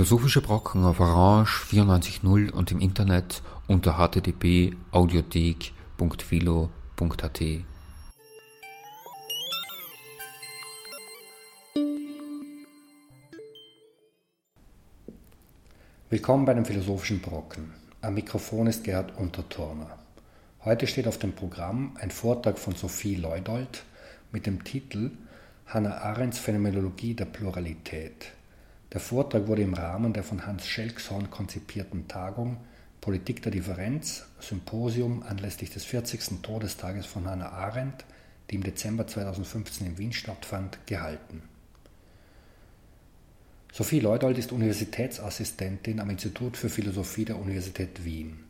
Philosophische Brocken auf Orange 94.0 und im Internet unter http audiothek.philo.at. Willkommen bei den Philosophischen Brocken. Am Mikrofon ist Gerhard Unterturner. Heute steht auf dem Programm ein Vortrag von Sophie Leudold mit dem Titel Hannah Arendts Phänomenologie der Pluralität. Der Vortrag wurde im Rahmen der von Hans Schelkshorn konzipierten Tagung Politik der Differenz, Symposium anlässlich des 40. Todestages von Hannah Arendt, die im Dezember 2015 in Wien stattfand, gehalten. Sophie Leudold ist Universitätsassistentin am Institut für Philosophie der Universität Wien.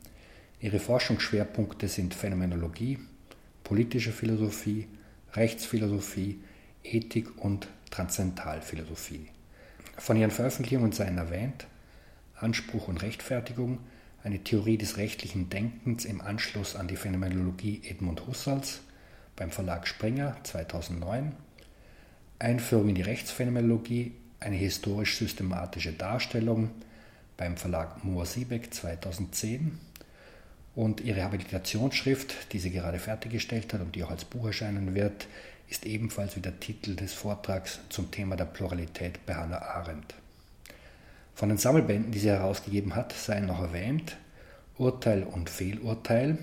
Ihre Forschungsschwerpunkte sind Phänomenologie, politische Philosophie, Rechtsphilosophie, Ethik und Transzendentalphilosophie. Von ihren Veröffentlichungen seien erwähnt Anspruch und Rechtfertigung, eine Theorie des rechtlichen Denkens im Anschluss an die Phänomenologie Edmund Husserls beim Verlag Springer 2009, Einführung in die Rechtsphänomenologie, eine historisch-systematische Darstellung beim Verlag Mohr-Siebeck 2010 und ihre Habilitationsschrift, die sie gerade fertiggestellt hat und die auch als Buch erscheinen wird, ist ebenfalls wie der Titel des Vortrags zum Thema der Pluralität bei Hannah Arendt. Von den Sammelbänden, die sie herausgegeben hat, seien noch erwähnt Urteil und Fehlurteil,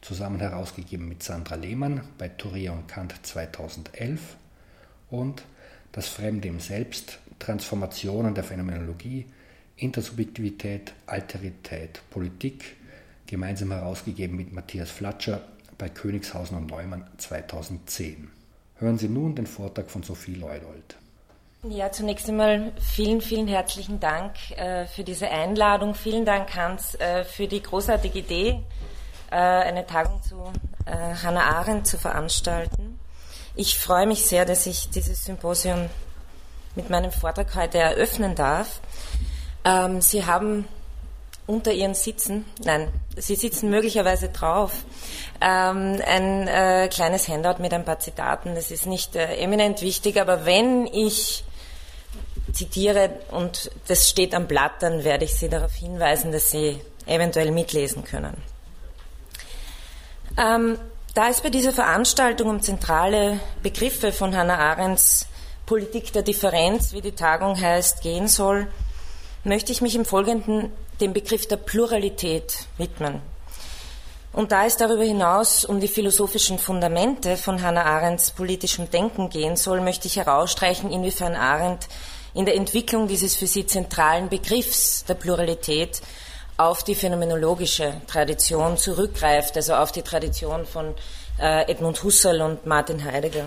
zusammen herausgegeben mit Sandra Lehmann bei Thuria und Kant 2011 und Das Fremde im Selbst, Transformationen der Phänomenologie, Intersubjektivität, Alterität, Politik, gemeinsam herausgegeben mit Matthias Flatscher bei Königshausen und Neumann 2010. Hören Sie nun den Vortrag von Sophie Leudold. Ja, zunächst einmal vielen, vielen herzlichen Dank äh, für diese Einladung. Vielen Dank, Hans, äh, für die großartige Idee, äh, eine Tagung zu äh, Hannah Arendt zu veranstalten. Ich freue mich sehr, dass ich dieses Symposium mit meinem Vortrag heute eröffnen darf. Ähm, Sie haben unter ihren Sitzen, nein, sie sitzen möglicherweise drauf, ähm, ein äh, kleines Handout mit ein paar Zitaten. Das ist nicht äh, eminent wichtig, aber wenn ich zitiere und das steht am Blatt, dann werde ich Sie darauf hinweisen, dass Sie eventuell mitlesen können. Ähm, da es bei dieser Veranstaltung um zentrale Begriffe von Hannah Arendts Politik der Differenz, wie die Tagung heißt, gehen soll, möchte ich mich im Folgenden dem Begriff der Pluralität widmen. Und da es darüber hinaus um die philosophischen Fundamente von Hannah Arendts politischem Denken gehen soll, möchte ich herausstreichen, inwiefern Arendt in der Entwicklung dieses für sie zentralen Begriffs der Pluralität auf die phänomenologische Tradition zurückgreift, also auf die Tradition von äh, Edmund Husserl und Martin Heidegger.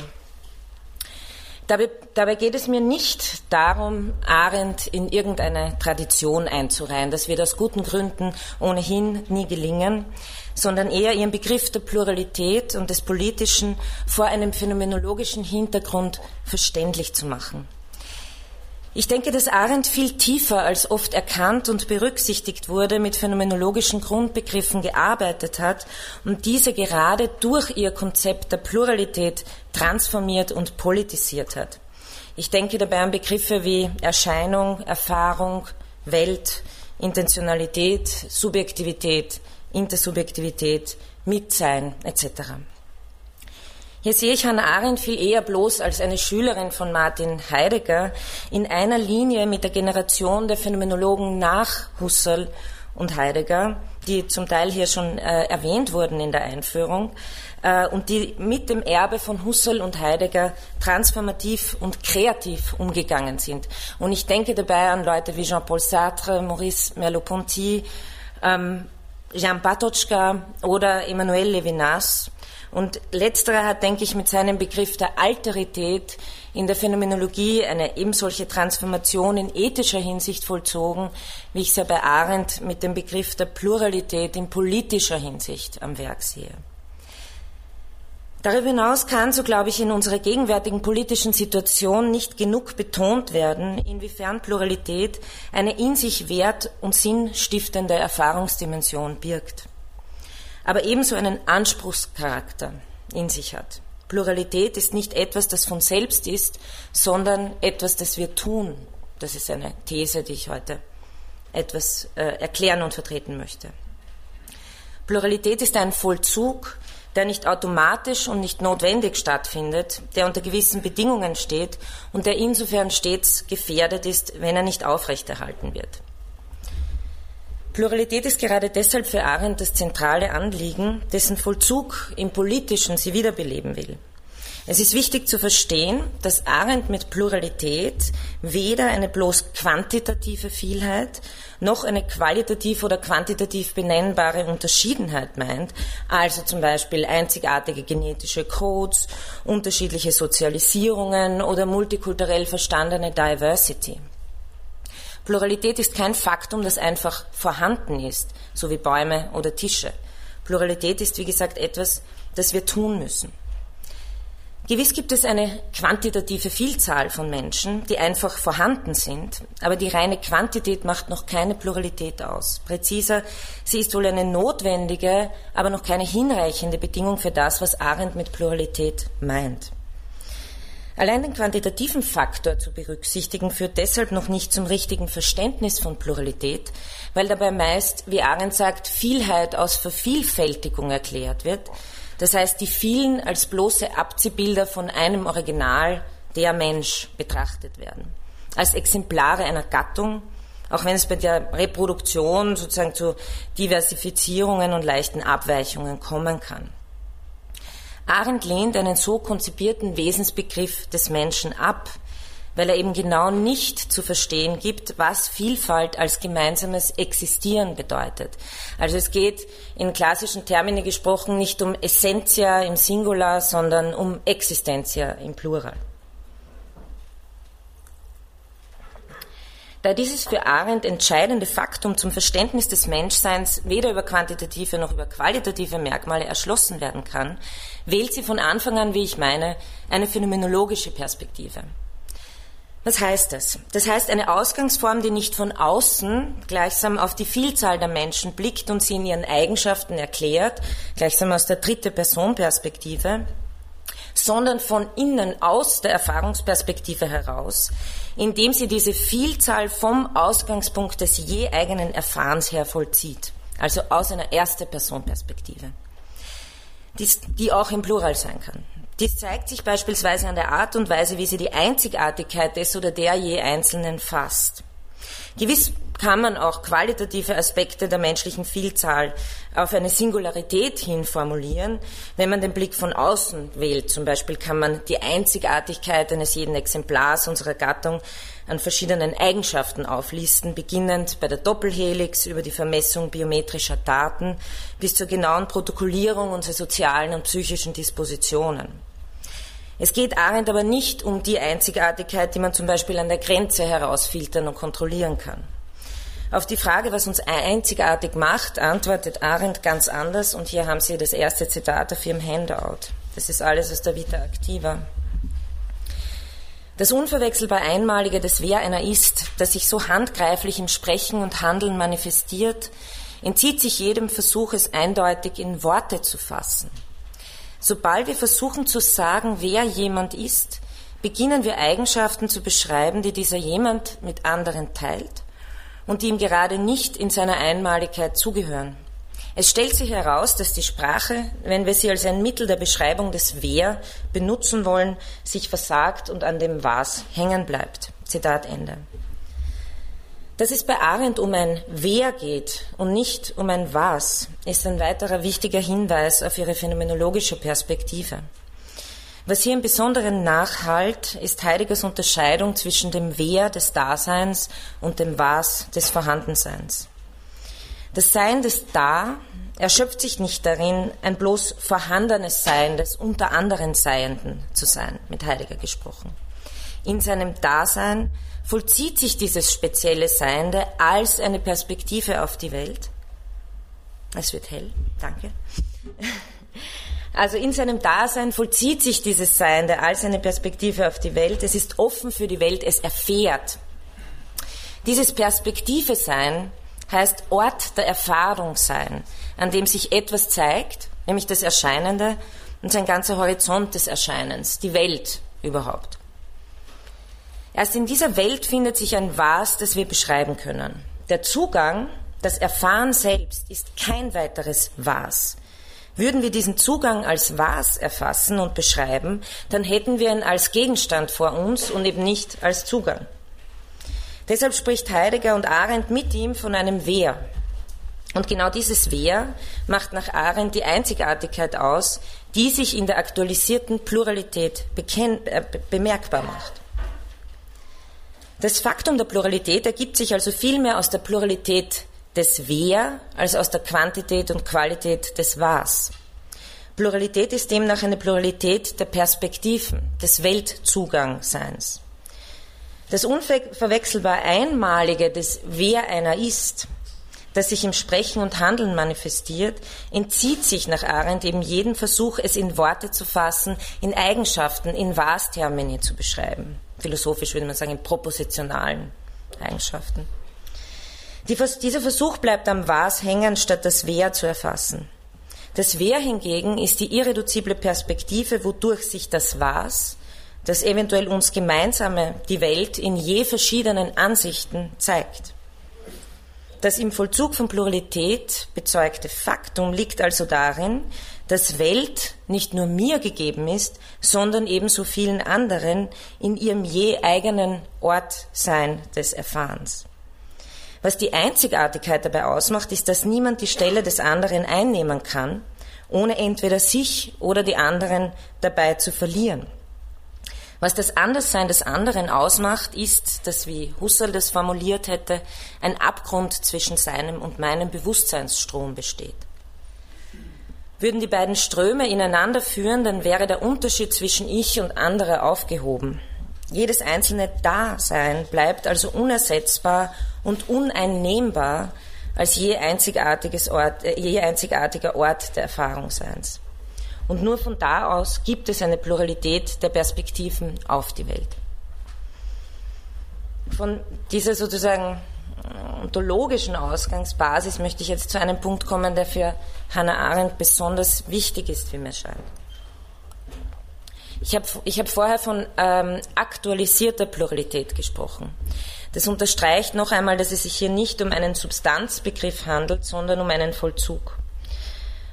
Dabei, dabei, geht es mir nicht darum, Arendt in irgendeine Tradition einzureihen. Das wird aus guten Gründen ohnehin nie gelingen, sondern eher ihren Begriff der Pluralität und des Politischen vor einem phänomenologischen Hintergrund verständlich zu machen. Ich denke, dass Arendt viel tiefer als oft erkannt und berücksichtigt wurde, mit phänomenologischen Grundbegriffen gearbeitet hat und diese gerade durch ihr Konzept der Pluralität transformiert und politisiert hat. Ich denke dabei an Begriffe wie Erscheinung, Erfahrung, Welt, Intentionalität, Subjektivität, Intersubjektivität, Mitsein etc. Hier sehe ich Hannah Arendt viel eher bloß als eine Schülerin von Martin Heidegger in einer Linie mit der Generation der Phänomenologen nach Husserl und Heidegger, die zum Teil hier schon äh, erwähnt wurden in der Einführung äh, und die mit dem Erbe von Husserl und Heidegger transformativ und kreativ umgegangen sind. Und ich denke dabei an Leute wie Jean-Paul Sartre, Maurice Merleau-Ponty, ähm, Jean Patočka oder Emmanuel Levinas, und letzterer hat, denke ich, mit seinem Begriff der Alterität in der Phänomenologie eine ebensolche Transformation in ethischer Hinsicht vollzogen, wie ich es ja bei Arendt mit dem Begriff der Pluralität in politischer Hinsicht am Werk sehe. Darüber hinaus kann, so glaube ich, in unserer gegenwärtigen politischen Situation nicht genug betont werden, inwiefern Pluralität eine in sich wert- und sinnstiftende Erfahrungsdimension birgt aber ebenso einen Anspruchscharakter in sich hat. Pluralität ist nicht etwas, das von selbst ist, sondern etwas, das wir tun. Das ist eine These, die ich heute etwas äh, erklären und vertreten möchte. Pluralität ist ein Vollzug, der nicht automatisch und nicht notwendig stattfindet, der unter gewissen Bedingungen steht und der insofern stets gefährdet ist, wenn er nicht aufrechterhalten wird. Pluralität ist gerade deshalb für Arendt das zentrale Anliegen, dessen Vollzug im Politischen sie wiederbeleben will. Es ist wichtig zu verstehen, dass Arendt mit Pluralität weder eine bloß quantitative Vielheit noch eine qualitativ oder quantitativ benennbare Unterschiedenheit meint, also zum Beispiel einzigartige genetische Codes, unterschiedliche Sozialisierungen oder multikulturell verstandene Diversity. Pluralität ist kein Faktum, das einfach vorhanden ist, so wie Bäume oder Tische. Pluralität ist, wie gesagt, etwas, das wir tun müssen. Gewiss gibt es eine quantitative Vielzahl von Menschen, die einfach vorhanden sind, aber die reine Quantität macht noch keine Pluralität aus. Präziser, sie ist wohl eine notwendige, aber noch keine hinreichende Bedingung für das, was Arendt mit Pluralität meint. Allein den quantitativen Faktor zu berücksichtigen, führt deshalb noch nicht zum richtigen Verständnis von Pluralität, weil dabei meist, wie Arendt sagt, Vielheit aus Vervielfältigung erklärt wird das heißt, die vielen als bloße Abziehbilder von einem Original, der Mensch, betrachtet werden. Als Exemplare einer Gattung, auch wenn es bei der Reproduktion sozusagen zu Diversifizierungen und leichten Abweichungen kommen kann. Arendt lehnt einen so konzipierten Wesensbegriff des Menschen ab, weil er eben genau nicht zu verstehen gibt, was Vielfalt als gemeinsames Existieren bedeutet. Also es geht in klassischen Termini gesprochen nicht um Essentia im Singular, sondern um Existentia im Plural. Da dieses für Arendt entscheidende Faktum zum Verständnis des Menschseins weder über quantitative noch über qualitative Merkmale erschlossen werden kann, wählt sie von Anfang an, wie ich meine, eine phänomenologische Perspektive. Was heißt das? Das heißt eine Ausgangsform, die nicht von außen gleichsam auf die Vielzahl der Menschen blickt und sie in ihren Eigenschaften erklärt, gleichsam aus der dritte Person Perspektive, sondern von innen aus der Erfahrungsperspektive heraus, indem sie diese Vielzahl vom Ausgangspunkt des je eigenen Erfahrens her vollzieht, also aus einer erste Person Perspektive, die auch im Plural sein kann. Dies zeigt sich beispielsweise an der Art und Weise, wie sie die Einzigartigkeit des oder der je Einzelnen fasst. Gewiss kann man auch qualitative Aspekte der menschlichen Vielzahl auf eine Singularität hin formulieren, wenn man den Blick von außen wählt. Zum Beispiel kann man die Einzigartigkeit eines jeden Exemplars unserer Gattung an verschiedenen Eigenschaften auflisten, beginnend bei der Doppelhelix über die Vermessung biometrischer Daten bis zur genauen Protokollierung unserer sozialen und psychischen Dispositionen. Es geht Arendt aber nicht um die Einzigartigkeit, die man zum Beispiel an der Grenze herausfiltern und kontrollieren kann. Auf die Frage, was uns einzigartig macht, antwortet Arendt ganz anders und hier haben Sie das erste Zitat auf Ihrem Handout. Das ist alles aus der Vita Activa. Das unverwechselbar Einmalige des Wer einer ist, das sich so handgreiflich im Sprechen und Handeln manifestiert, entzieht sich jedem Versuch, es eindeutig in Worte zu fassen. Sobald wir versuchen zu sagen, wer jemand ist, beginnen wir Eigenschaften zu beschreiben, die dieser jemand mit anderen teilt und die ihm gerade nicht in seiner Einmaligkeit zugehören. Es stellt sich heraus, dass die Sprache, wenn wir sie als ein Mittel der Beschreibung des Wer benutzen wollen, sich versagt und an dem Was hängen bleibt. Zitat Ende. Dass es bei Arendt um ein Wer geht und nicht um ein Was, ist ein weiterer wichtiger Hinweis auf ihre phänomenologische Perspektive. Was hier im Besonderen nachhalt, ist Heideggers Unterscheidung zwischen dem Wer des Daseins und dem Was des Vorhandenseins. Das Sein des Da erschöpft sich nicht darin, ein bloß vorhandenes Sein des unter anderen Seienden zu sein, mit Heidegger gesprochen. In seinem Dasein vollzieht sich dieses spezielle Seiende als eine Perspektive auf die Welt. Es wird hell, danke. Also in seinem Dasein vollzieht sich dieses Seiende als eine Perspektive auf die Welt. Es ist offen für die Welt, es erfährt. Dieses Perspektive sein heißt Ort der Erfahrung sein, an dem sich etwas zeigt, nämlich das Erscheinende und sein ganzer Horizont des Erscheinens, die Welt überhaupt. Erst in dieser Welt findet sich ein Was, das wir beschreiben können. Der Zugang, das Erfahren selbst ist kein weiteres Was. Würden wir diesen Zugang als Was erfassen und beschreiben, dann hätten wir ihn als Gegenstand vor uns und eben nicht als Zugang. Deshalb spricht Heidegger und Arendt mit ihm von einem Wer. Und genau dieses Wer macht nach Arendt die Einzigartigkeit aus, die sich in der aktualisierten Pluralität äh, bemerkbar macht. Das Faktum der Pluralität ergibt sich also vielmehr aus der Pluralität des Wer als aus der Quantität und Qualität des Was. Pluralität ist demnach eine Pluralität der Perspektiven, des Weltzugangseins. Das unverwechselbar Einmalige des Wer einer ist, das sich im Sprechen und Handeln manifestiert, entzieht sich nach Arendt eben jedem Versuch, es in Worte zu fassen, in Eigenschaften, in Was-Termini zu beschreiben. Philosophisch würde man sagen, in propositionalen Eigenschaften. Die, dieser Versuch bleibt am Was hängen, statt das Wer zu erfassen. Das Wer hingegen ist die irreduzible Perspektive, wodurch sich das Was, das eventuell uns gemeinsame, die Welt in je verschiedenen Ansichten zeigt. Das im Vollzug von Pluralität bezeugte Faktum liegt also darin, dass Welt nicht nur mir gegeben ist, sondern ebenso vielen anderen in ihrem je eigenen Ort sein des Erfahrens. Was die Einzigartigkeit dabei ausmacht, ist, dass niemand die Stelle des anderen einnehmen kann, ohne entweder sich oder die anderen dabei zu verlieren. Was das Anderssein des anderen ausmacht, ist, dass, wie Husserl das formuliert hätte, ein Abgrund zwischen seinem und meinem Bewusstseinsstrom besteht. Würden die beiden Ströme ineinander führen, dann wäre der Unterschied zwischen ich und andere aufgehoben. Jedes einzelne Dasein bleibt also unersetzbar und uneinnehmbar als je, einzigartiges Ort, äh, je einzigartiger Ort der Erfahrungsseins. Und nur von da aus gibt es eine Pluralität der Perspektiven auf die Welt. Von dieser sozusagen äh, ontologischen Ausgangsbasis möchte ich jetzt zu einem Punkt kommen, der für Hannah Arendt besonders wichtig ist, wie mir scheint. Ich habe ich hab vorher von ähm, aktualisierter Pluralität gesprochen. Das unterstreicht noch einmal, dass es sich hier nicht um einen Substanzbegriff handelt, sondern um einen Vollzug.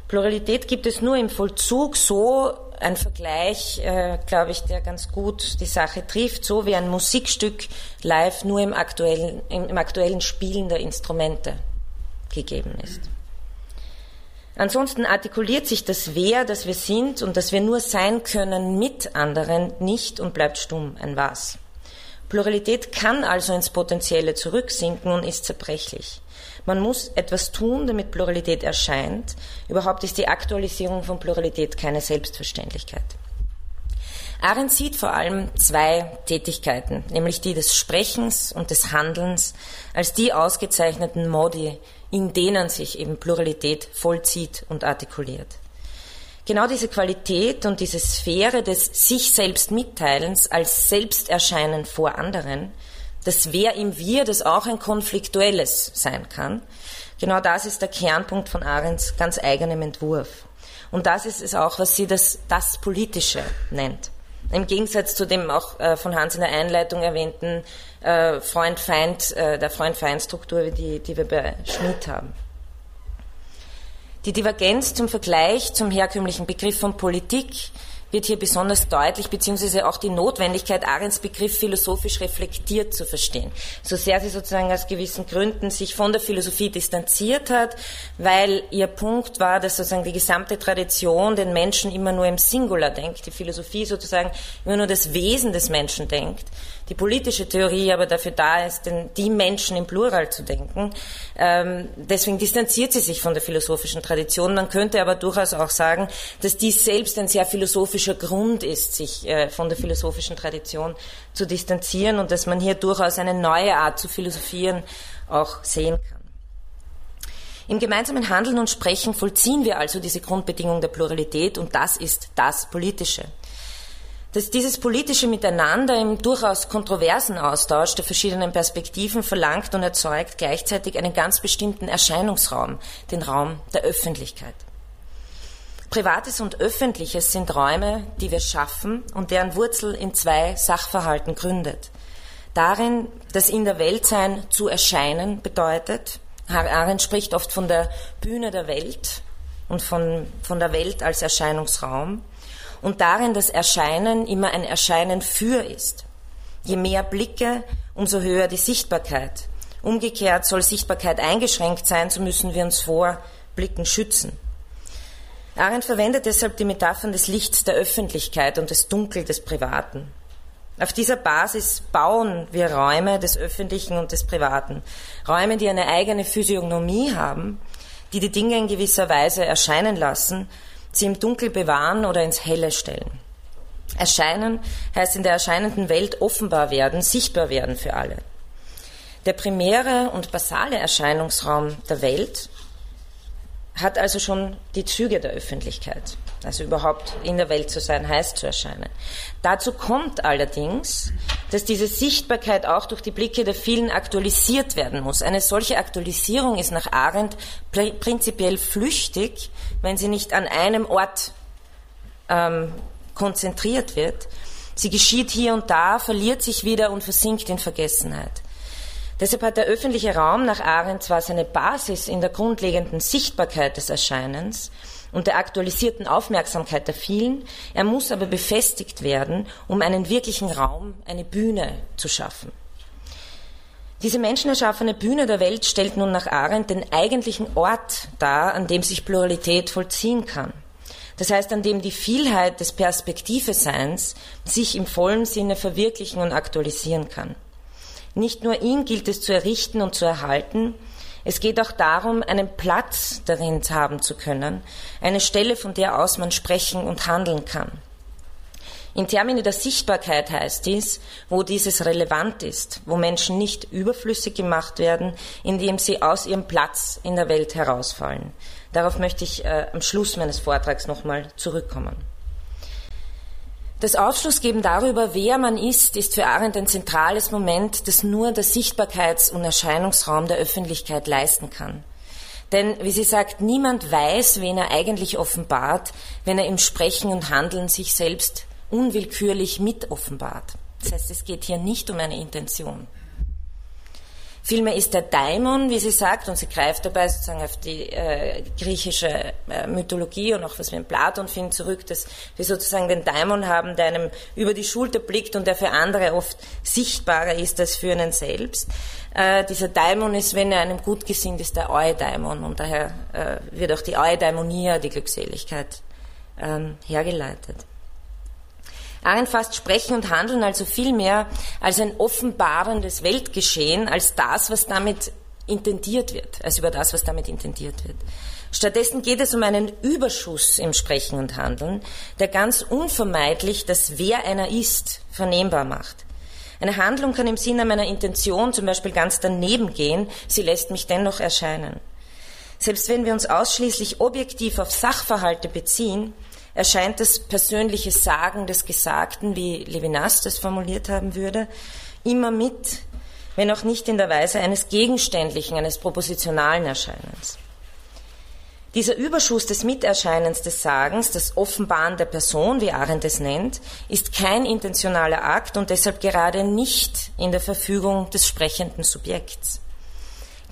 Pluralität gibt es nur im Vollzug, so ein Vergleich, äh, glaube ich, der ganz gut die Sache trifft, so wie ein Musikstück live nur im aktuellen, im, im aktuellen Spielen der Instrumente gegeben ist. Ansonsten artikuliert sich das Wer, das wir sind und das wir nur sein können mit anderen nicht und bleibt stumm ein Was. Pluralität kann also ins Potenzielle zurücksinken und ist zerbrechlich. Man muss etwas tun, damit Pluralität erscheint. Überhaupt ist die Aktualisierung von Pluralität keine Selbstverständlichkeit. Arendt sieht vor allem zwei Tätigkeiten, nämlich die des Sprechens und des Handelns, als die ausgezeichneten Modi, in denen sich eben Pluralität vollzieht und artikuliert. Genau diese Qualität und diese Sphäre des sich selbst Mitteilens als Selbsterscheinen vor anderen, das Wer im Wir, das auch ein konfliktuelles sein kann, genau das ist der Kernpunkt von Arends ganz eigenem Entwurf. Und das ist es auch, was sie das, das Politische nennt. Im Gegensatz zu dem auch äh, von Hans in der Einleitung erwähnten äh, Freund-Feind, äh, der Freund-Feind-Struktur, die, die wir bei Schmidt haben. Die Divergenz zum Vergleich zum herkömmlichen Begriff von Politik wird hier besonders deutlich, beziehungsweise auch die Notwendigkeit, Arends Begriff philosophisch reflektiert zu verstehen. So sehr sie sozusagen aus gewissen Gründen sich von der Philosophie distanziert hat, weil ihr Punkt war, dass sozusagen die gesamte Tradition den Menschen immer nur im Singular denkt, die Philosophie sozusagen immer nur das Wesen des Menschen denkt die politische Theorie aber dafür da ist, denn die Menschen im Plural zu denken. Ähm, deswegen distanziert sie sich von der philosophischen Tradition. Man könnte aber durchaus auch sagen, dass dies selbst ein sehr philosophischer Grund ist, sich äh, von der philosophischen Tradition zu distanzieren und dass man hier durchaus eine neue Art zu philosophieren auch sehen kann. Im gemeinsamen Handeln und Sprechen vollziehen wir also diese Grundbedingung der Pluralität und das ist das Politische dass dieses politische Miteinander im durchaus kontroversen Austausch der verschiedenen Perspektiven verlangt und erzeugt gleichzeitig einen ganz bestimmten Erscheinungsraum, den Raum der Öffentlichkeit. Privates und Öffentliches sind Räume, die wir schaffen und deren Wurzel in zwei Sachverhalten gründet. darin, dass in der Welt sein zu erscheinen bedeutet. Arendt spricht oft von der Bühne der Welt und von, von der Welt als Erscheinungsraum und darin das Erscheinen immer ein Erscheinen für ist. Je mehr Blicke, umso höher die Sichtbarkeit. Umgekehrt soll Sichtbarkeit eingeschränkt sein, so müssen wir uns vor Blicken schützen. Arendt verwendet deshalb die Metaphern des Lichts der Öffentlichkeit und des Dunkel des Privaten. Auf dieser Basis bauen wir Räume des Öffentlichen und des Privaten. Räume, die eine eigene Physiognomie haben, die die Dinge in gewisser Weise erscheinen lassen, sie im Dunkel bewahren oder ins Helle stellen. Erscheinen heißt in der erscheinenden Welt offenbar werden, sichtbar werden für alle. Der primäre und basale Erscheinungsraum der Welt hat also schon die Züge der Öffentlichkeit. Also überhaupt in der Welt zu sein, heißt zu erscheinen. Dazu kommt allerdings, dass diese Sichtbarkeit auch durch die Blicke der vielen aktualisiert werden muss. Eine solche Aktualisierung ist nach Arendt prinzipiell flüchtig, wenn sie nicht an einem Ort ähm, konzentriert wird. Sie geschieht hier und da, verliert sich wieder und versinkt in Vergessenheit. Deshalb hat der öffentliche Raum nach Arendt zwar seine Basis in der grundlegenden Sichtbarkeit des Erscheinens und der aktualisierten Aufmerksamkeit der vielen, er muss aber befestigt werden, um einen wirklichen Raum, eine Bühne zu schaffen. Diese menschenerschaffene Bühne der Welt stellt nun nach Arendt den eigentlichen Ort dar, an dem sich Pluralität vollziehen kann. Das heißt, an dem die Vielheit des Perspektive-Seins sich im vollen Sinne verwirklichen und aktualisieren kann. Nicht nur ihn gilt es zu errichten und zu erhalten, es geht auch darum, einen Platz darin haben zu können, eine Stelle, von der aus man sprechen und handeln kann. In Termini der Sichtbarkeit heißt dies, wo dieses relevant ist, wo Menschen nicht überflüssig gemacht werden, indem sie aus ihrem Platz in der Welt herausfallen. Darauf möchte ich äh, am Schluss meines Vortrags nochmal zurückkommen. Das Aufschlussgeben darüber, wer man ist, ist für Arendt ein zentrales Moment, das nur der Sichtbarkeits- und Erscheinungsraum der Öffentlichkeit leisten kann. Denn, wie sie sagt, niemand weiß, wen er eigentlich offenbart, wenn er im Sprechen und Handeln sich selbst unwillkürlich mit offenbart. Das heißt, es geht hier nicht um eine Intention. Vielmehr ist der Daimon, wie sie sagt, und sie greift dabei sozusagen auf die äh, griechische äh, Mythologie und auch was wir in Platon finden zurück, dass wir sozusagen den Daimon haben, der einem über die Schulter blickt und der für andere oft sichtbarer ist als für einen selbst. Äh, dieser Daimon ist, wenn er einem gut gesinnt ist, der Eudaimon und daher äh, wird auch die Eudaimonia, die Glückseligkeit, ähm, hergeleitet. Arendt fasst Sprechen und Handeln also viel mehr als ein offenbarendes Weltgeschehen, als das, was damit intendiert wird, als über das, was damit intendiert wird. Stattdessen geht es um einen Überschuss im Sprechen und Handeln, der ganz unvermeidlich das Wer einer ist vernehmbar macht. Eine Handlung kann im Sinne meiner Intention zum Beispiel ganz daneben gehen, sie lässt mich dennoch erscheinen. Selbst wenn wir uns ausschließlich objektiv auf Sachverhalte beziehen, erscheint das persönliche Sagen des Gesagten, wie Levinas das formuliert haben würde, immer mit, wenn auch nicht in der Weise eines gegenständlichen, eines propositionalen Erscheinens. Dieser Überschuss des Miterscheinens des Sagens, das Offenbaren der Person, wie Arendt es nennt, ist kein intentionaler Akt und deshalb gerade nicht in der Verfügung des sprechenden Subjekts.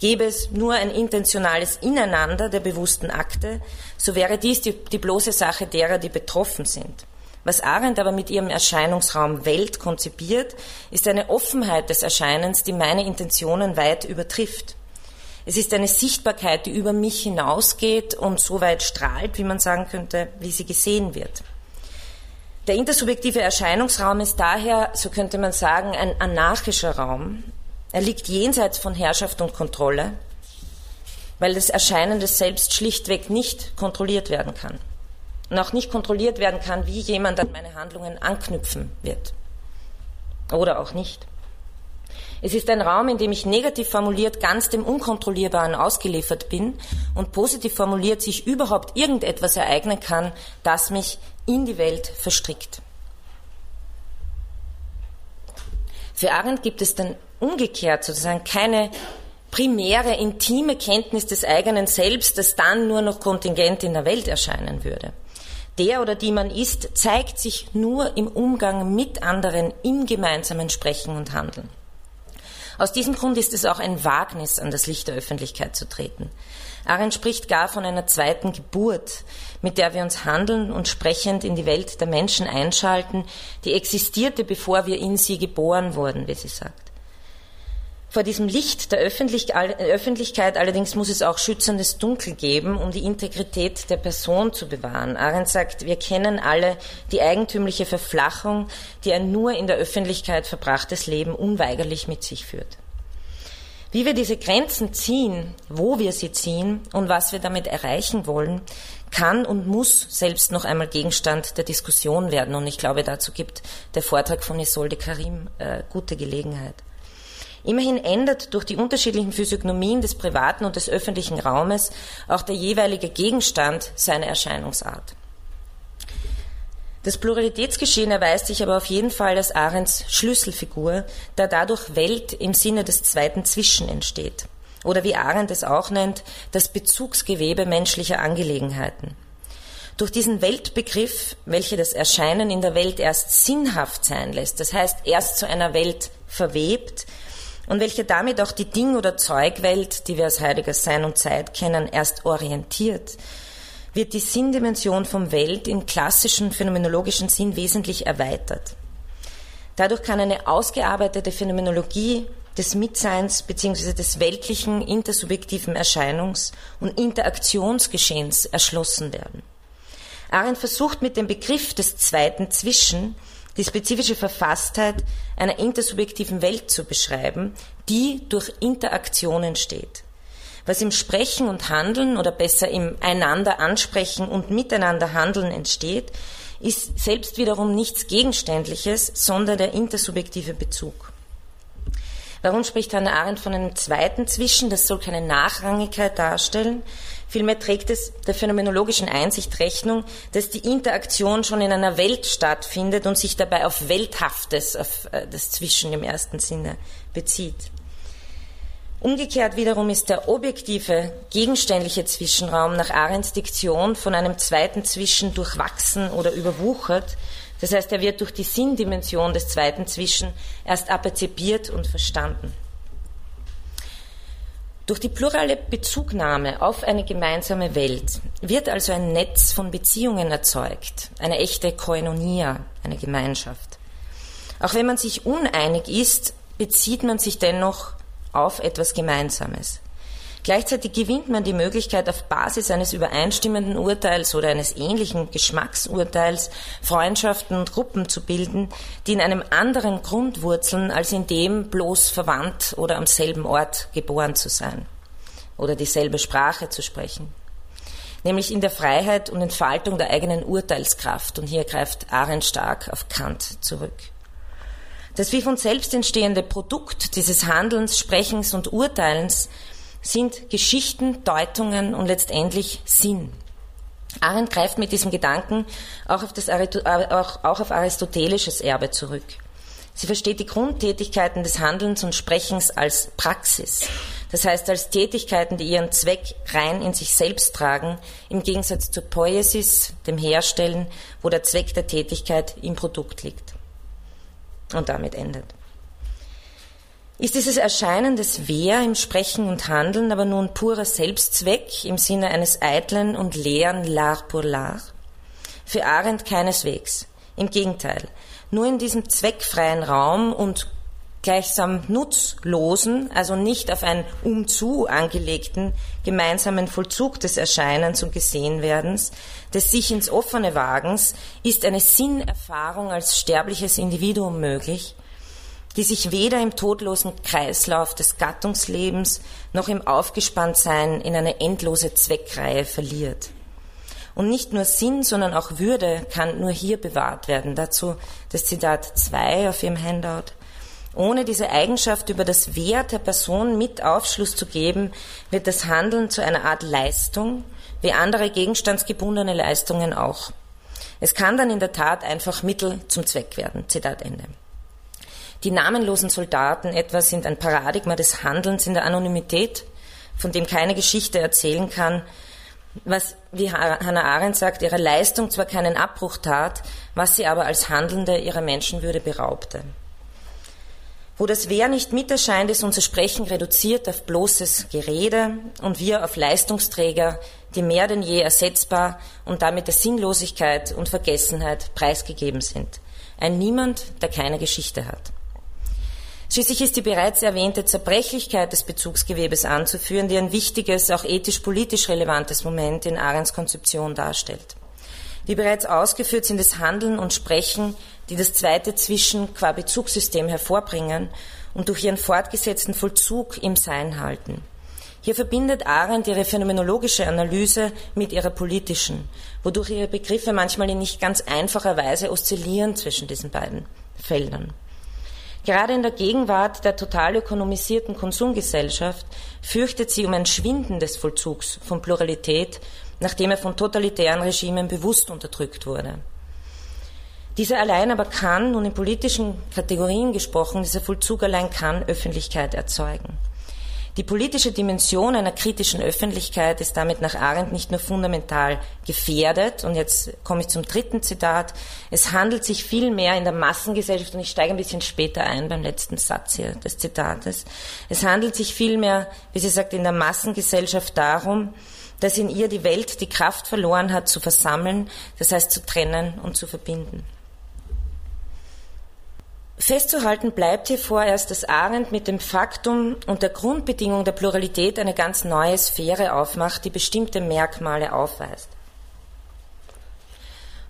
Gäbe es nur ein intentionales Ineinander der bewussten Akte, so wäre dies die, die bloße Sache derer, die betroffen sind. Was Arendt aber mit ihrem Erscheinungsraum Welt konzipiert, ist eine Offenheit des Erscheinens, die meine Intentionen weit übertrifft. Es ist eine Sichtbarkeit, die über mich hinausgeht und so weit strahlt, wie man sagen könnte, wie sie gesehen wird. Der intersubjektive Erscheinungsraum ist daher, so könnte man sagen, ein anarchischer Raum, er liegt jenseits von Herrschaft und Kontrolle, weil das Erscheinen des Selbst schlichtweg nicht kontrolliert werden kann. Und auch nicht kontrolliert werden kann, wie jemand an meine Handlungen anknüpfen wird. Oder auch nicht. Es ist ein Raum, in dem ich negativ formuliert ganz dem Unkontrollierbaren ausgeliefert bin und positiv formuliert sich überhaupt irgendetwas ereignen kann, das mich in die Welt verstrickt. Für Arendt gibt es dann umgekehrt sozusagen keine primäre, intime Kenntnis des eigenen Selbst, das dann nur noch kontingent in der Welt erscheinen würde. Der oder die man ist, zeigt sich nur im Umgang mit anderen, im gemeinsamen Sprechen und Handeln. Aus diesem Grund ist es auch ein Wagnis, an das Licht der Öffentlichkeit zu treten. Arendt spricht gar von einer zweiten Geburt, mit der wir uns handeln und sprechend in die Welt der Menschen einschalten, die existierte, bevor wir in sie geboren wurden, wie sie sagt. Vor diesem Licht der Öffentlichkeit allerdings muss es auch schützendes Dunkel geben, um die Integrität der Person zu bewahren. Arendt sagt, wir kennen alle die eigentümliche Verflachung, die ein nur in der Öffentlichkeit verbrachtes Leben unweigerlich mit sich führt. Wie wir diese Grenzen ziehen, wo wir sie ziehen und was wir damit erreichen wollen, kann und muss selbst noch einmal Gegenstand der Diskussion werden. Und ich glaube, dazu gibt der Vortrag von Isolde Karim äh, gute Gelegenheit. Immerhin ändert durch die unterschiedlichen Physiognomien des privaten und des öffentlichen Raumes auch der jeweilige Gegenstand seine Erscheinungsart. Das Pluralitätsgeschehen erweist sich aber auf jeden Fall als Arends Schlüsselfigur, da dadurch Welt im Sinne des zweiten Zwischen entsteht. Oder wie Arendt es auch nennt, das Bezugsgewebe menschlicher Angelegenheiten. Durch diesen Weltbegriff, welcher das Erscheinen in der Welt erst sinnhaft sein lässt, das heißt erst zu einer Welt verwebt, und welche damit auch die Ding- oder Zeugwelt, die wir als heiliges Sein und Zeit kennen, erst orientiert, wird die Sinndimension vom Welt im klassischen phänomenologischen Sinn wesentlich erweitert. Dadurch kann eine ausgearbeitete Phänomenologie des Mitseins bzw. des weltlichen intersubjektiven Erscheinungs- und Interaktionsgeschehens erschlossen werden. Arendt versucht mit dem Begriff des zweiten Zwischen die spezifische Verfasstheit einer intersubjektiven Welt zu beschreiben, die durch Interaktion entsteht. Was im Sprechen und Handeln oder besser im Einander ansprechen und miteinander handeln entsteht, ist selbst wiederum nichts Gegenständliches, sondern der intersubjektive Bezug. Warum spricht Hannah Arendt von einem zweiten Zwischen? Das soll keine Nachrangigkeit darstellen, Vielmehr trägt es der phänomenologischen Einsicht Rechnung, dass die Interaktion schon in einer Welt stattfindet und sich dabei auf Welthaftes, auf äh, das Zwischen im ersten Sinne bezieht. Umgekehrt wiederum ist der objektive, gegenständliche Zwischenraum nach Arendts Diktion von einem zweiten Zwischen durchwachsen oder überwuchert. Das heißt, er wird durch die Sinndimension des zweiten Zwischen erst aperzipiert und verstanden. Durch die plurale Bezugnahme auf eine gemeinsame Welt wird also ein Netz von Beziehungen erzeugt, eine echte Koinonia, eine Gemeinschaft. Auch wenn man sich uneinig ist, bezieht man sich dennoch auf etwas Gemeinsames. Gleichzeitig gewinnt man die Möglichkeit, auf Basis eines übereinstimmenden Urteils oder eines ähnlichen Geschmacksurteils Freundschaften und Gruppen zu bilden, die in einem anderen Grund wurzeln, als in dem bloß verwandt oder am selben Ort geboren zu sein oder dieselbe Sprache zu sprechen. Nämlich in der Freiheit und Entfaltung der eigenen Urteilskraft. Und hier greift Arendt stark auf Kant zurück. Das wie von selbst entstehende Produkt dieses Handelns, Sprechens und Urteilens sind Geschichten, Deutungen und letztendlich Sinn. Arendt greift mit diesem Gedanken auch auf, das, auch auf aristotelisches Erbe zurück. Sie versteht die Grundtätigkeiten des Handelns und Sprechens als Praxis, das heißt als Tätigkeiten, die ihren Zweck rein in sich selbst tragen, im Gegensatz zur Poesis, dem Herstellen, wo der Zweck der Tätigkeit im Produkt liegt und damit endet. Ist dieses Erscheinen des Wer im Sprechen und Handeln aber nun purer Selbstzweck im Sinne eines eitlen und leeren L'art pour l'art? Für Arendt keineswegs. Im Gegenteil. Nur in diesem zweckfreien Raum und gleichsam nutzlosen, also nicht auf einen umzu angelegten gemeinsamen Vollzug des Erscheinens und Gesehenwerdens, des sich ins offene Wagens, ist eine Sinnerfahrung als sterbliches Individuum möglich, die sich weder im todlosen Kreislauf des Gattungslebens noch im Aufgespanntsein in eine endlose Zweckreihe verliert. Und nicht nur Sinn, sondern auch Würde kann nur hier bewahrt werden. Dazu das Zitat 2 auf Ihrem Handout. Ohne diese Eigenschaft über das Wert der Person mit Aufschluss zu geben, wird das Handeln zu einer Art Leistung, wie andere gegenstandsgebundene Leistungen auch. Es kann dann in der Tat einfach Mittel zum Zweck werden. Zitat Ende. Die namenlosen Soldaten etwa sind ein Paradigma des Handelns in der Anonymität, von dem keine Geschichte erzählen kann, was, wie Hannah Arendt sagt, ihrer Leistung zwar keinen Abbruch tat, was sie aber als Handelnde ihrer Menschenwürde beraubte. Wo das Wer nicht mit erscheint, ist unser Sprechen reduziert auf bloßes Gerede und wir auf Leistungsträger, die mehr denn je ersetzbar und damit der Sinnlosigkeit und Vergessenheit preisgegeben sind. Ein Niemand, der keine Geschichte hat. Schließlich ist die bereits erwähnte Zerbrechlichkeit des Bezugsgewebes anzuführen, die ein wichtiges, auch ethisch-politisch relevantes Moment in Arends Konzeption darstellt. Wie bereits ausgeführt sind es Handeln und Sprechen, die das zweite Zwischen qua Bezugssystem hervorbringen und durch ihren fortgesetzten Vollzug im Sein halten. Hier verbindet Arendt ihre phänomenologische Analyse mit ihrer politischen, wodurch ihre Begriffe manchmal in nicht ganz einfacher Weise oszillieren zwischen diesen beiden Feldern. Gerade in der Gegenwart der total ökonomisierten Konsumgesellschaft fürchtet sie um ein Schwinden des Vollzugs von Pluralität, nachdem er von totalitären Regimen bewusst unterdrückt wurde. Dieser allein aber kann, nun in politischen Kategorien gesprochen, dieser Vollzug allein kann Öffentlichkeit erzeugen. Die politische Dimension einer kritischen Öffentlichkeit ist damit nach Arendt nicht nur fundamental gefährdet, und jetzt komme ich zum dritten Zitat, es handelt sich vielmehr in der Massengesellschaft, und ich steige ein bisschen später ein beim letzten Satz hier des Zitates, es handelt sich vielmehr, wie sie sagt, in der Massengesellschaft darum, dass in ihr die Welt die Kraft verloren hat, zu versammeln, das heißt zu trennen und zu verbinden. Festzuhalten bleibt hier vorerst, dass Arendt mit dem Faktum und der Grundbedingung der Pluralität eine ganz neue Sphäre aufmacht, die bestimmte Merkmale aufweist.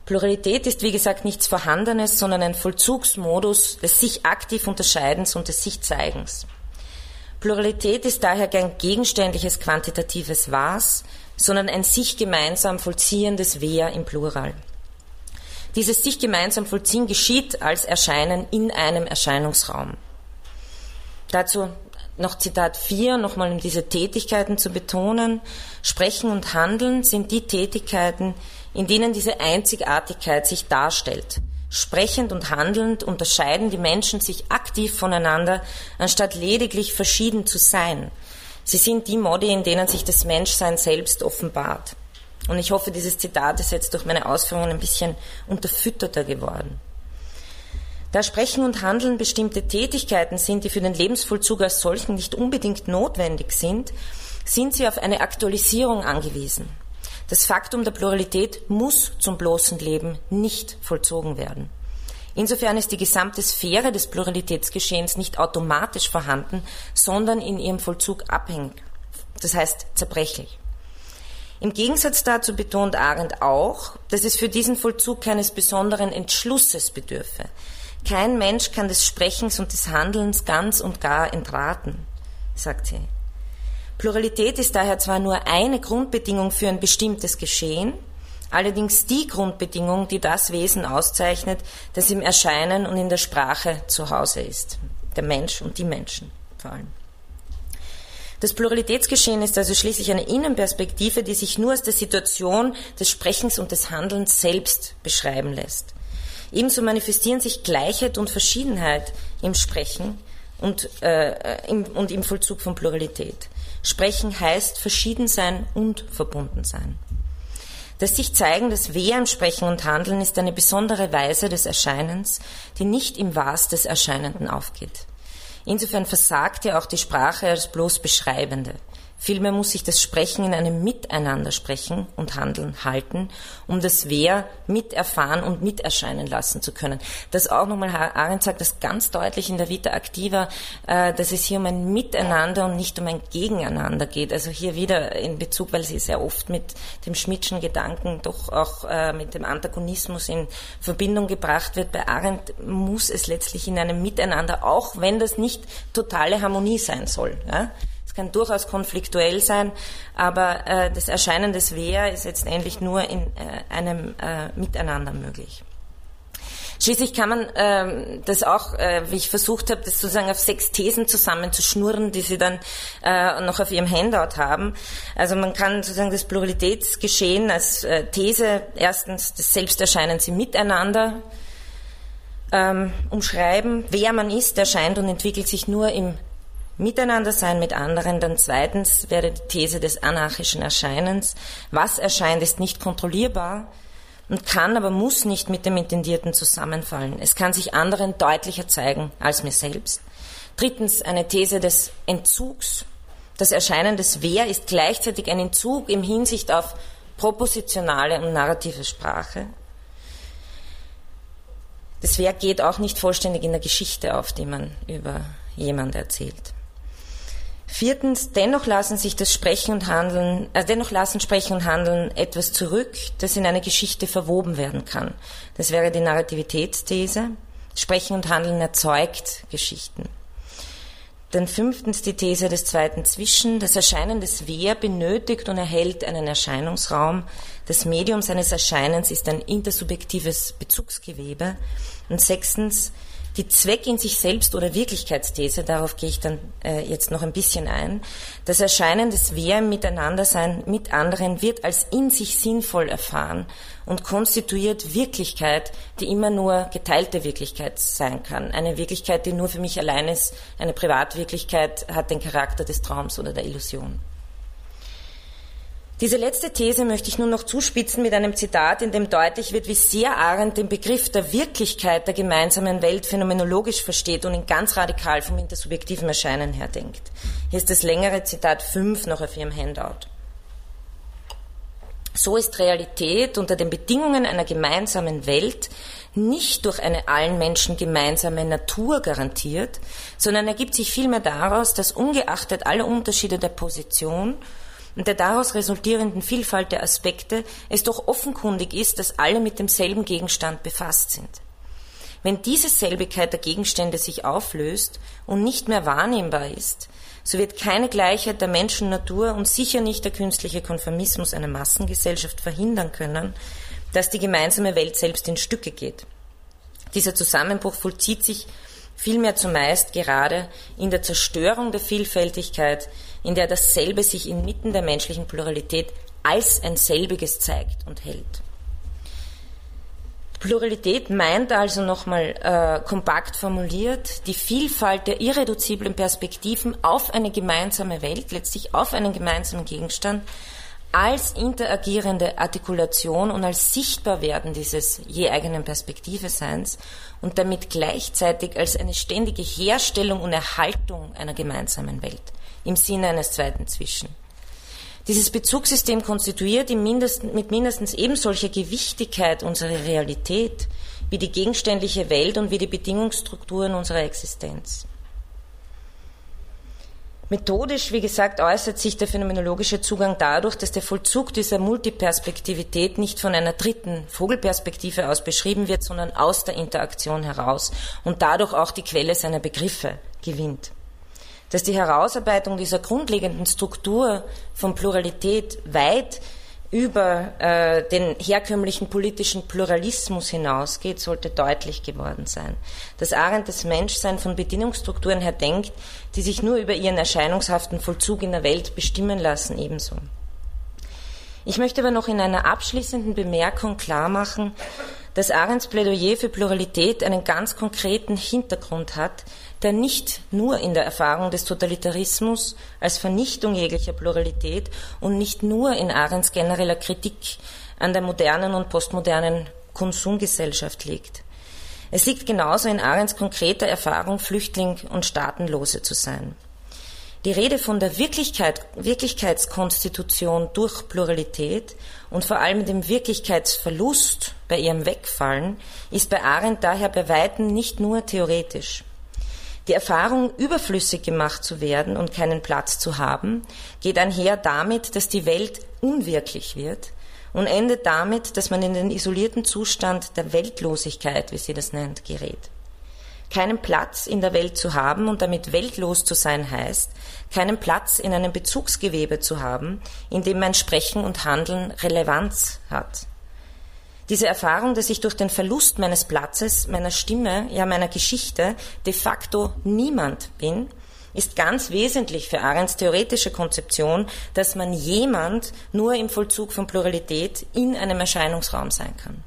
Pluralität ist, wie gesagt, nichts Vorhandenes, sondern ein Vollzugsmodus des sich aktiv Unterscheidens und des sich Zeigens. Pluralität ist daher kein gegenständliches quantitatives Was, sondern ein sich gemeinsam vollziehendes Wer im Plural. Dieses sich gemeinsam vollziehen geschieht als Erscheinen in einem Erscheinungsraum. Dazu noch Zitat 4, nochmal um diese Tätigkeiten zu betonen. Sprechen und Handeln sind die Tätigkeiten, in denen diese Einzigartigkeit sich darstellt. Sprechend und handelnd unterscheiden die Menschen sich aktiv voneinander, anstatt lediglich verschieden zu sein. Sie sind die Modi, in denen sich das Menschsein selbst offenbart. Und ich hoffe, dieses Zitat ist jetzt durch meine Ausführungen ein bisschen unterfütterter geworden. Da Sprechen und Handeln bestimmte Tätigkeiten sind, die für den Lebensvollzug als solchen nicht unbedingt notwendig sind, sind sie auf eine Aktualisierung angewiesen. Das Faktum der Pluralität muss zum bloßen Leben nicht vollzogen werden. Insofern ist die gesamte Sphäre des Pluralitätsgeschehens nicht automatisch vorhanden, sondern in ihrem Vollzug abhängig. Das heißt zerbrechlich. Im Gegensatz dazu betont Arendt auch, dass es für diesen Vollzug keines besonderen Entschlusses bedürfe. Kein Mensch kann des Sprechens und des Handelns ganz und gar entraten, sagt sie. Pluralität ist daher zwar nur eine Grundbedingung für ein bestimmtes Geschehen, allerdings die Grundbedingung, die das Wesen auszeichnet, das im Erscheinen und in der Sprache zu Hause ist. Der Mensch und die Menschen vor allem. Das Pluralitätsgeschehen ist also schließlich eine Innenperspektive, die sich nur aus der Situation des Sprechens und des Handelns selbst beschreiben lässt. Ebenso manifestieren sich Gleichheit und Verschiedenheit im Sprechen und, äh, im, und im Vollzug von Pluralität. Sprechen heißt verschieden sein und verbunden sein. Das sich zeigen des Wer im Sprechen und Handeln ist eine besondere Weise des Erscheinens, die nicht im Was des Erscheinenden aufgeht. Insofern versagt ja auch die Sprache als bloß Beschreibende. Vielmehr muss sich das Sprechen in einem Miteinander sprechen und Handeln halten, um das Wer miterfahren und miterscheinen lassen zu können. Das auch nochmal, Herr Arendt sagt das ganz deutlich in der Vita Activa, äh, dass es hier um ein Miteinander und nicht um ein Gegeneinander geht. Also hier wieder in Bezug, weil sie sehr oft mit dem Schmidtschen Gedanken doch auch äh, mit dem Antagonismus in Verbindung gebracht wird. Bei Arendt muss es letztlich in einem Miteinander, auch wenn das nicht totale Harmonie sein soll. Ja? Es kann durchaus konfliktuell sein, aber äh, das Erscheinen des Wehr ist jetzt endlich nur in äh, einem äh, Miteinander möglich. Schließlich kann man ähm, das auch, äh, wie ich versucht habe, das sozusagen auf sechs Thesen zusammenzuschnurren, die Sie dann äh, noch auf Ihrem Handout haben. Also man kann sozusagen das Pluralitätsgeschehen als äh, These erstens des Selbsterscheinens im Miteinander ähm, umschreiben. Wer man ist, erscheint und entwickelt sich nur im Miteinander sein mit anderen. Dann zweitens wäre die These des anarchischen Erscheinens. Was erscheint, ist nicht kontrollierbar und kann, aber muss nicht mit dem Intendierten zusammenfallen. Es kann sich anderen deutlicher zeigen als mir selbst. Drittens eine These des Entzugs. Das Erscheinen des Wer ist gleichzeitig ein Entzug im Hinsicht auf propositionale und narrative Sprache. Das Wer geht auch nicht vollständig in der Geschichte auf, die man über jemand erzählt. Viertens, dennoch lassen sich das Sprechen und Handeln, äh, dennoch lassen Sprechen und Handeln etwas zurück, das in eine Geschichte verwoben werden kann. Das wäre die Narrativitätsthese. Sprechen und Handeln erzeugt Geschichten. Dann fünftens die These des zweiten Zwischen. Das Erscheinen des Wer benötigt und erhält einen Erscheinungsraum. Das Medium seines Erscheinens ist ein intersubjektives Bezugsgewebe. Und sechstens die Zweck in sich selbst oder Wirklichkeitsthese, darauf gehe ich dann äh, jetzt noch ein bisschen ein. Das Erscheinen des Wer im Miteinandersein mit anderen wird als in sich sinnvoll erfahren und konstituiert Wirklichkeit, die immer nur geteilte Wirklichkeit sein kann. Eine Wirklichkeit, die nur für mich allein ist, eine Privatwirklichkeit, hat den Charakter des Traums oder der Illusion. Diese letzte These möchte ich nun noch zuspitzen mit einem Zitat, in dem deutlich wird, wie sehr Arendt den Begriff der Wirklichkeit der gemeinsamen Welt phänomenologisch versteht und ihn ganz radikal vom intersubjektiven Erscheinen her denkt. Hier ist das längere Zitat 5 noch auf Ihrem Handout. So ist Realität unter den Bedingungen einer gemeinsamen Welt nicht durch eine allen Menschen gemeinsame Natur garantiert, sondern ergibt sich vielmehr daraus, dass ungeachtet aller Unterschiede der Position und der daraus resultierenden Vielfalt der Aspekte es doch offenkundig ist, dass alle mit demselben Gegenstand befasst sind. Wenn diese Selbigkeit der Gegenstände sich auflöst und nicht mehr wahrnehmbar ist, so wird keine Gleichheit der Menschennatur und sicher nicht der künstliche Konformismus einer Massengesellschaft verhindern können, dass die gemeinsame Welt selbst in Stücke geht. Dieser Zusammenbruch vollzieht sich vielmehr zumeist gerade in der Zerstörung der Vielfältigkeit, in der dasselbe sich inmitten der menschlichen Pluralität als ein selbiges zeigt und hält. Pluralität meint also nochmal äh, kompakt formuliert die Vielfalt der irreduziblen Perspektiven auf eine gemeinsame Welt, letztlich auf einen gemeinsamen Gegenstand, als interagierende Artikulation und als Sichtbarwerden dieses je eigenen Perspektive-Seins und damit gleichzeitig als eine ständige Herstellung und Erhaltung einer gemeinsamen Welt im Sinne eines zweiten Zwischen. Dieses Bezugssystem konstituiert mit mindestens ebensolcher Gewichtigkeit unsere Realität wie die gegenständliche Welt und wie die Bedingungsstrukturen unserer Existenz. Methodisch, wie gesagt, äußert sich der phänomenologische Zugang dadurch, dass der Vollzug dieser Multiperspektivität nicht von einer dritten Vogelperspektive aus beschrieben wird, sondern aus der Interaktion heraus und dadurch auch die Quelle seiner Begriffe gewinnt. Dass die Herausarbeitung dieser grundlegenden Struktur von Pluralität weit über äh, den herkömmlichen politischen Pluralismus hinausgeht, sollte deutlich geworden sein. Dass Arendt das Menschsein von Bedingungsstrukturen her denkt, die sich nur über ihren erscheinungshaften Vollzug in der Welt bestimmen lassen, ebenso. Ich möchte aber noch in einer abschließenden Bemerkung klarmachen, dass Arends Plädoyer für Pluralität einen ganz konkreten Hintergrund hat, der nicht nur in der Erfahrung des Totalitarismus als Vernichtung jeglicher Pluralität und nicht nur in Arends genereller Kritik an der modernen und postmodernen Konsumgesellschaft liegt. Es liegt genauso in Arends konkreter Erfahrung, Flüchtling und Staatenlose zu sein. Die Rede von der Wirklichkeit, Wirklichkeitskonstitution durch Pluralität und vor allem dem Wirklichkeitsverlust bei ihrem Wegfallen ist bei Arendt daher bei weitem nicht nur theoretisch. Die Erfahrung, überflüssig gemacht zu werden und keinen Platz zu haben, geht einher damit, dass die Welt unwirklich wird und endet damit, dass man in den isolierten Zustand der Weltlosigkeit, wie sie das nennt, gerät. Keinen Platz in der Welt zu haben und damit weltlos zu sein heißt, keinen Platz in einem Bezugsgewebe zu haben, in dem mein Sprechen und Handeln Relevanz hat. Diese Erfahrung, dass ich durch den Verlust meines Platzes, meiner Stimme, ja meiner Geschichte de facto niemand bin, ist ganz wesentlich für Arends theoretische Konzeption, dass man jemand nur im Vollzug von Pluralität in einem Erscheinungsraum sein kann.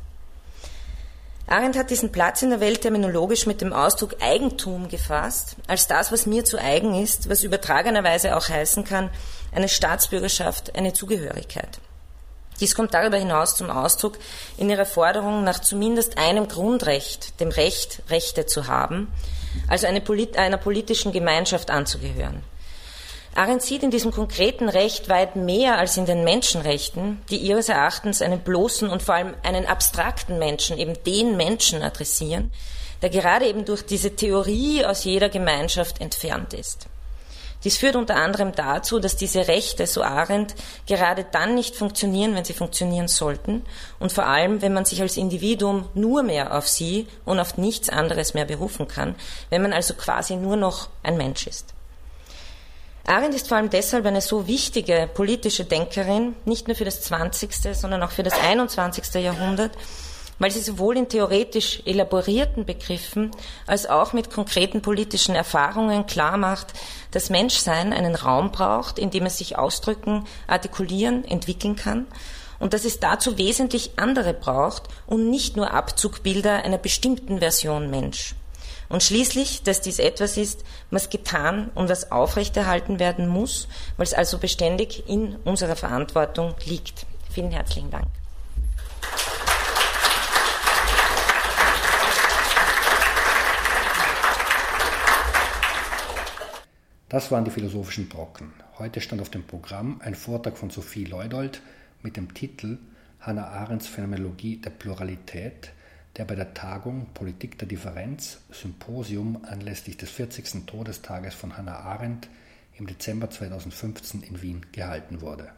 Arendt hat diesen Platz in der Welt terminologisch mit dem Ausdruck Eigentum gefasst, als das, was mir zu eigen ist, was übertragenerweise auch heißen kann, eine Staatsbürgerschaft, eine Zugehörigkeit. Dies kommt darüber hinaus zum Ausdruck in ihrer Forderung nach zumindest einem Grundrecht, dem Recht, Rechte zu haben, also eine Polit einer politischen Gemeinschaft anzugehören. Arendt sieht in diesem konkreten Recht weit mehr als in den Menschenrechten, die ihres Erachtens einen bloßen und vor allem einen abstrakten Menschen, eben den Menschen adressieren, der gerade eben durch diese Theorie aus jeder Gemeinschaft entfernt ist. Dies führt unter anderem dazu, dass diese Rechte, so Arendt, gerade dann nicht funktionieren, wenn sie funktionieren sollten und vor allem, wenn man sich als Individuum nur mehr auf sie und auf nichts anderes mehr berufen kann, wenn man also quasi nur noch ein Mensch ist. Arendt ist vor allem deshalb eine so wichtige politische Denkerin, nicht nur für das 20., sondern auch für das 21. Jahrhundert, weil sie sowohl in theoretisch elaborierten Begriffen als auch mit konkreten politischen Erfahrungen klar macht, dass Menschsein einen Raum braucht, in dem es sich ausdrücken, artikulieren, entwickeln kann und dass es dazu wesentlich andere braucht und nicht nur Abzugbilder einer bestimmten Version Mensch. Und schließlich, dass dies etwas ist, was getan und was aufrechterhalten werden muss, weil es also beständig in unserer Verantwortung liegt. Vielen herzlichen Dank. Das waren die philosophischen Brocken. Heute stand auf dem Programm ein Vortrag von Sophie Leudold mit dem Titel Hannah Arendts Phänomenologie der Pluralität der bei der Tagung Politik der Differenz Symposium anlässlich des 40. Todestages von Hannah Arendt im Dezember 2015 in Wien gehalten wurde